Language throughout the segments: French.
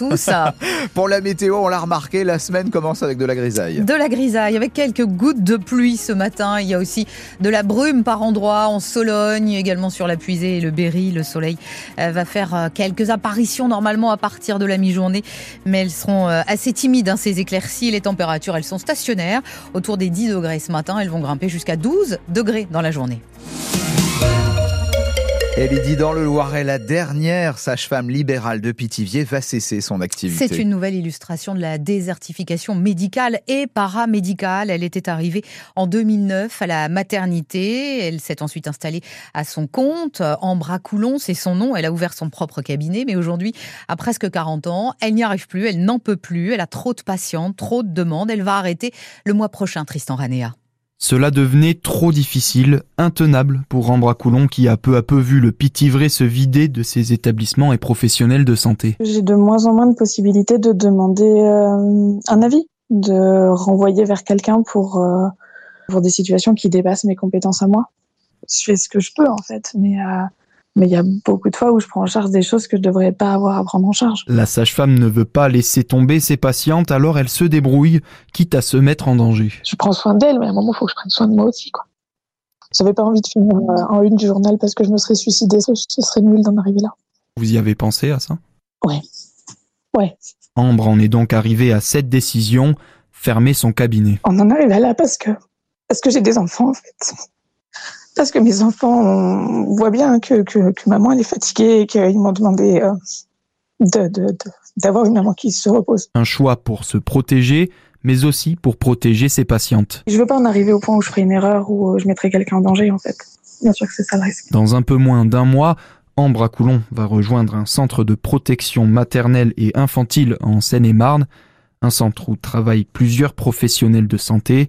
Pour la météo, on l'a remarqué, la semaine commence avec de la grisaille. De la grisaille, avec quelques gouttes de pluie ce matin. Il y a aussi de la brume par endroits en Sologne, également sur la Puisée et le Berry. Le soleil euh, va faire euh, quelques apparitions normalement à partir de la mi-journée, mais elles seront euh, assez timides, hein, ces éclaircies. Les températures, elles sont stationnaires, autour des 10 degrés ce matin. Elles vont grimper jusqu'à 12 degrés dans la journée. Dit dans le Loiret, la dernière sage-femme libérale de Pithiviers va cesser son activité. C'est une nouvelle illustration de la désertification médicale et paramédicale. Elle était arrivée en 2009 à la maternité. Elle s'est ensuite installée à son compte. Ambra Coulon, c'est son nom. Elle a ouvert son propre cabinet. Mais aujourd'hui, à presque 40 ans, elle n'y arrive plus. Elle n'en peut plus. Elle a trop de patients, trop de demandes. Elle va arrêter le mois prochain, Tristan Ranea. Cela devenait trop difficile, intenable pour Ambra Coulon qui a peu à peu vu le Pitivray se vider de ses établissements et professionnels de santé. J'ai de moins en moins de possibilités de demander euh, un avis, de renvoyer vers quelqu'un pour, euh, pour des situations qui dépassent mes compétences à moi. Je fais ce que je peux en fait, mais euh, mais il y a beaucoup de fois où je prends en charge des choses que je devrais pas avoir à prendre en charge. La sage-femme ne veut pas laisser tomber ses patientes, alors elle se débrouille, quitte à se mettre en danger. Je prends soin d'elle, mais à un moment, il faut que je prenne soin de moi aussi, quoi. J'avais pas envie de finir euh, en une du journal parce que je me serais suicidée. Ce serait nul d'en arriver là. Vous y avez pensé à ça? Ouais. Ouais. Ambre en est donc arrivée à cette décision, fermer son cabinet. On en arrive là parce que, parce que j'ai des enfants, en fait parce que mes enfants voient bien que, que, que maman elle est fatiguée et qu'ils m'ont demandé euh, d'avoir de, une maman qui se repose. Un choix pour se protéger, mais aussi pour protéger ses patientes. Je veux pas en arriver au point où je ferai une erreur ou je mettrai quelqu'un en danger en fait. Bien sûr que c'est ça le risque. Dans un peu moins d'un mois, Ambre Coulon va rejoindre un centre de protection maternelle et infantile en Seine-et-Marne, un centre où travaillent plusieurs professionnels de santé,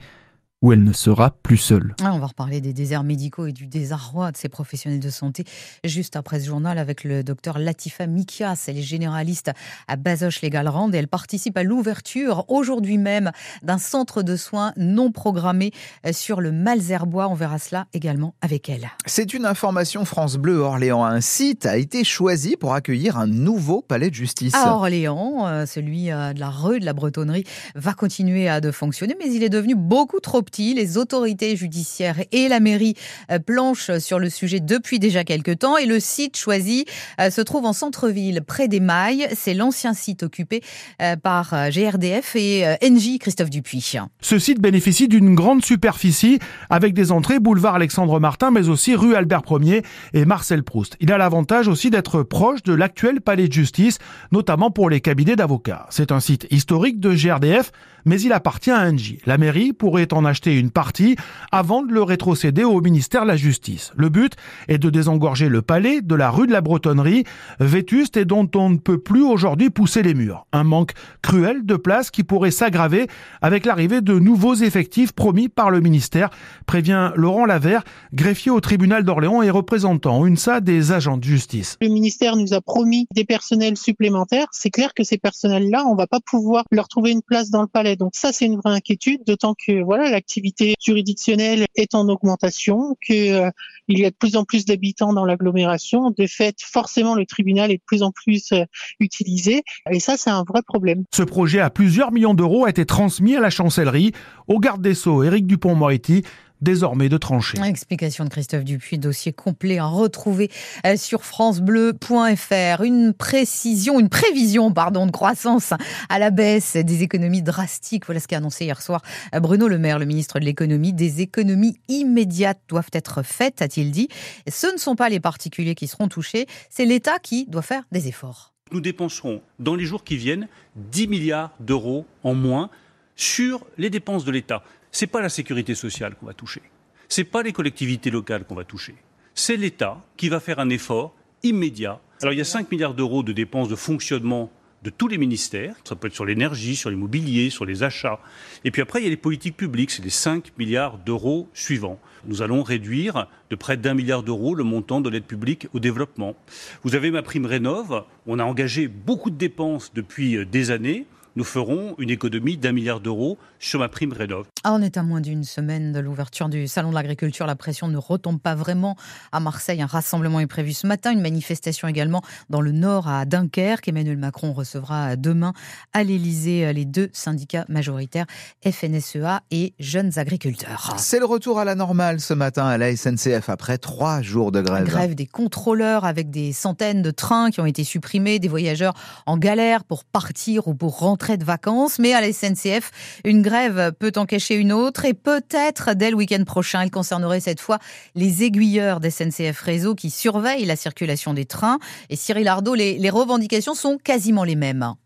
où elle ne sera plus seule. Ah, on va reparler des déserts médicaux et du désarroi de ces professionnels de santé juste après ce journal avec le docteur Latifa Mikias. Elle est généraliste à Bazoche Les Gallerandes et elle participe à l'ouverture aujourd'hui même d'un centre de soins non programmé sur le Malzerbois. On verra cela également avec elle. C'est une information France Bleu Orléans. Un site a été choisi pour accueillir un nouveau palais de justice. À Orléans, euh, celui euh, de la rue de la Bretonnerie va continuer à de fonctionner, mais il est devenu beaucoup trop les autorités judiciaires et la mairie euh, planchent sur le sujet depuis déjà quelques temps et le site choisi euh, se trouve en centre-ville, près des Mailles. C'est l'ancien site occupé euh, par GRDF et NJ Christophe Dupuis. Ce site bénéficie d'une grande superficie avec des entrées boulevard Alexandre Martin mais aussi rue Albert Ier et Marcel Proust. Il a l'avantage aussi d'être proche de l'actuel palais de justice, notamment pour les cabinets d'avocats. C'est un site historique de GRDF mais il appartient à NJ. La mairie pourrait en acheter une partie avant de le rétrocéder au ministère de la Justice. Le but est de désengorger le palais de la rue de la Bretonnerie, vétuste et dont on ne peut plus aujourd'hui pousser les murs. Un manque cruel de place qui pourrait s'aggraver avec l'arrivée de nouveaux effectifs promis par le ministère, prévient Laurent Lavert, greffier au tribunal d'Orléans et représentant UNSA des agents de justice. Le ministère nous a promis des personnels supplémentaires. C'est clair que ces personnels-là, on va pas pouvoir leur trouver une place dans le palais. Donc ça, c'est une vraie inquiétude, d'autant que voilà, la l'activité juridictionnelle est en augmentation, qu'il euh, y a de plus en plus d'habitants dans l'agglomération. De fait, forcément, le tribunal est de plus en plus euh, utilisé. Et ça, c'est un vrai problème. Ce projet à plusieurs millions d'euros a été transmis à la chancellerie, au garde des Sceaux, Éric Dupont-Moretti, désormais de trancher. Explication de Christophe Dupuis, dossier complet à retrouver euh, sur francebleu.fr. Une précision, une prévision, pardon, de croissance à la baisse des économies drastiques. Voilà ce qu'a annoncé hier soir euh, Bruno Le Maire, le ministre de l'économie. Des économies immédiates doivent être faites, a-t-il dit. Ce ne sont pas les particuliers qui seront touchés, c'est l'État qui doit faire des efforts. Nous dépenserons dans les jours qui viennent 10 milliards d'euros en moins sur les dépenses de l'État c'est pas la sécurité sociale qu'on va toucher. C'est pas les collectivités locales qu'on va toucher. C'est l'État qui va faire un effort immédiat. Alors il y a 5 milliards d'euros de dépenses de fonctionnement de tous les ministères. Ça peut être sur l'énergie, sur l'immobilier, sur les achats. Et puis après, il y a les politiques publiques. C'est les 5 milliards d'euros suivants. Nous allons réduire de près d'un milliard d'euros le montant de l'aide publique au développement. Vous avez ma prime rénov. On a engagé beaucoup de dépenses depuis des années nous ferons une économie d'un milliard d'euros sur ma prime rénov. Ah, on est à moins d'une semaine de l'ouverture du Salon de l'agriculture. La pression ne retombe pas vraiment. À Marseille, un rassemblement est prévu ce matin, une manifestation également dans le nord à Dunkerque. Emmanuel Macron recevra demain à l'Elysée les deux syndicats majoritaires, FNSEA et Jeunes Agriculteurs. C'est le retour à la normale ce matin à la SNCF après trois jours de grève. Grève des contrôleurs avec des centaines de trains qui ont été supprimés, des voyageurs en galère pour partir ou pour rentrer de vacances. Mais à la SNCF, une grève peut en cacher une autre et peut-être dès le week-end prochain, elle concernerait cette fois les aiguilleurs d'SNCF Réseau qui surveillent la circulation des trains. Et Cyril Ardo, les revendications sont quasiment les mêmes.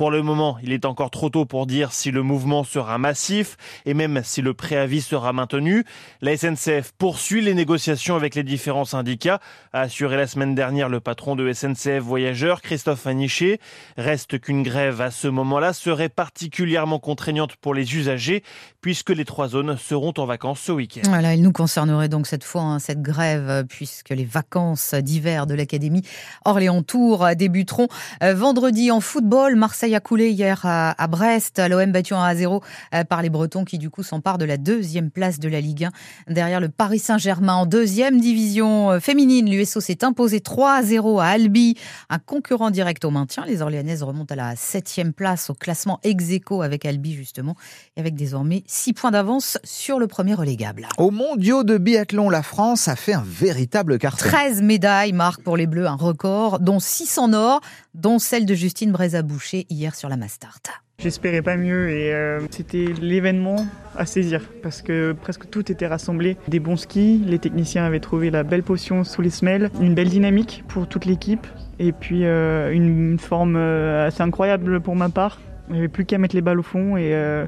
Pour le moment, il est encore trop tôt pour dire si le mouvement sera massif et même si le préavis sera maintenu. La SNCF poursuit les négociations avec les différents syndicats, a assuré la semaine dernière le patron de SNCF Voyageurs, Christophe Aniché. Reste qu'une grève à ce moment-là serait particulièrement contraignante pour les usagers puisque les trois zones seront en vacances ce week-end. Voilà, il nous concernerait donc cette fois, hein, cette grève, puisque les vacances d'hiver de l'Académie Orléans-Tours débuteront euh, vendredi en football. Marseille a coulé hier à, Brest. L'OM battu en 1-0 euh, par les Bretons qui du coup s'emparent de la deuxième place de la Ligue 1 derrière le Paris Saint-Germain en deuxième division euh, féminine. L'USO s'est imposé 3-0 à Albi, un concurrent direct au maintien. Les Orléanaises remontent à la septième place au classement ex avec Albi justement et avec désormais 6 points d'avance sur le premier relégable. Au mondiaux de biathlon, la France a fait un véritable carton. 13 médailles marque pour les Bleus un record, dont 6 en or, dont celle de Justine Breza-Boucher hier sur la Mastart. J'espérais pas mieux et euh, c'était l'événement à saisir parce que presque tout était rassemblé. Des bons skis, les techniciens avaient trouvé la belle potion sous les semelles, une belle dynamique pour toute l'équipe et puis euh, une forme euh, assez incroyable pour ma part. Il n'y avait plus qu'à mettre les balles au fond et, euh,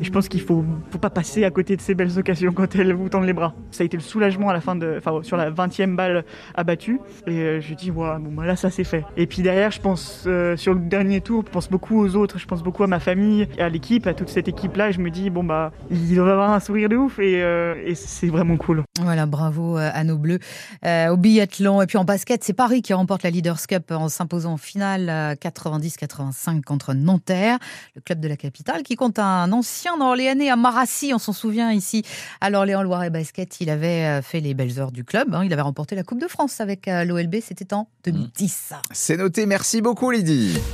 je pense qu'il faut, faut pas passer à côté de ces belles occasions quand elles vous tendent les bras. Ça a été le soulagement à la fin de, enfin sur la 20e balle abattue et euh, je dis bon bah là ça c'est fait. Et puis derrière je pense euh, sur le dernier tour, je pense beaucoup aux autres, je pense beaucoup à ma famille, à l'équipe, à toute cette équipe là. Et je me dis bon bah il doit avoir un sourire de ouf et, euh, et c'est vraiment cool. Voilà, bravo à nos bleus. Au biathlon et puis en basket, c'est Paris qui remporte la Leaders Cup en s'imposant en finale 90-85 contre Nanterre le club de la capitale, qui compte un ancien Orléanais à Marassi, on s'en souvient ici, à l'Orléans Loiret Basket. Il avait euh, fait les belles heures du club, hein. il avait remporté la Coupe de France avec euh, l'OLB, c'était en 2010. C'est noté, merci beaucoup Lydie.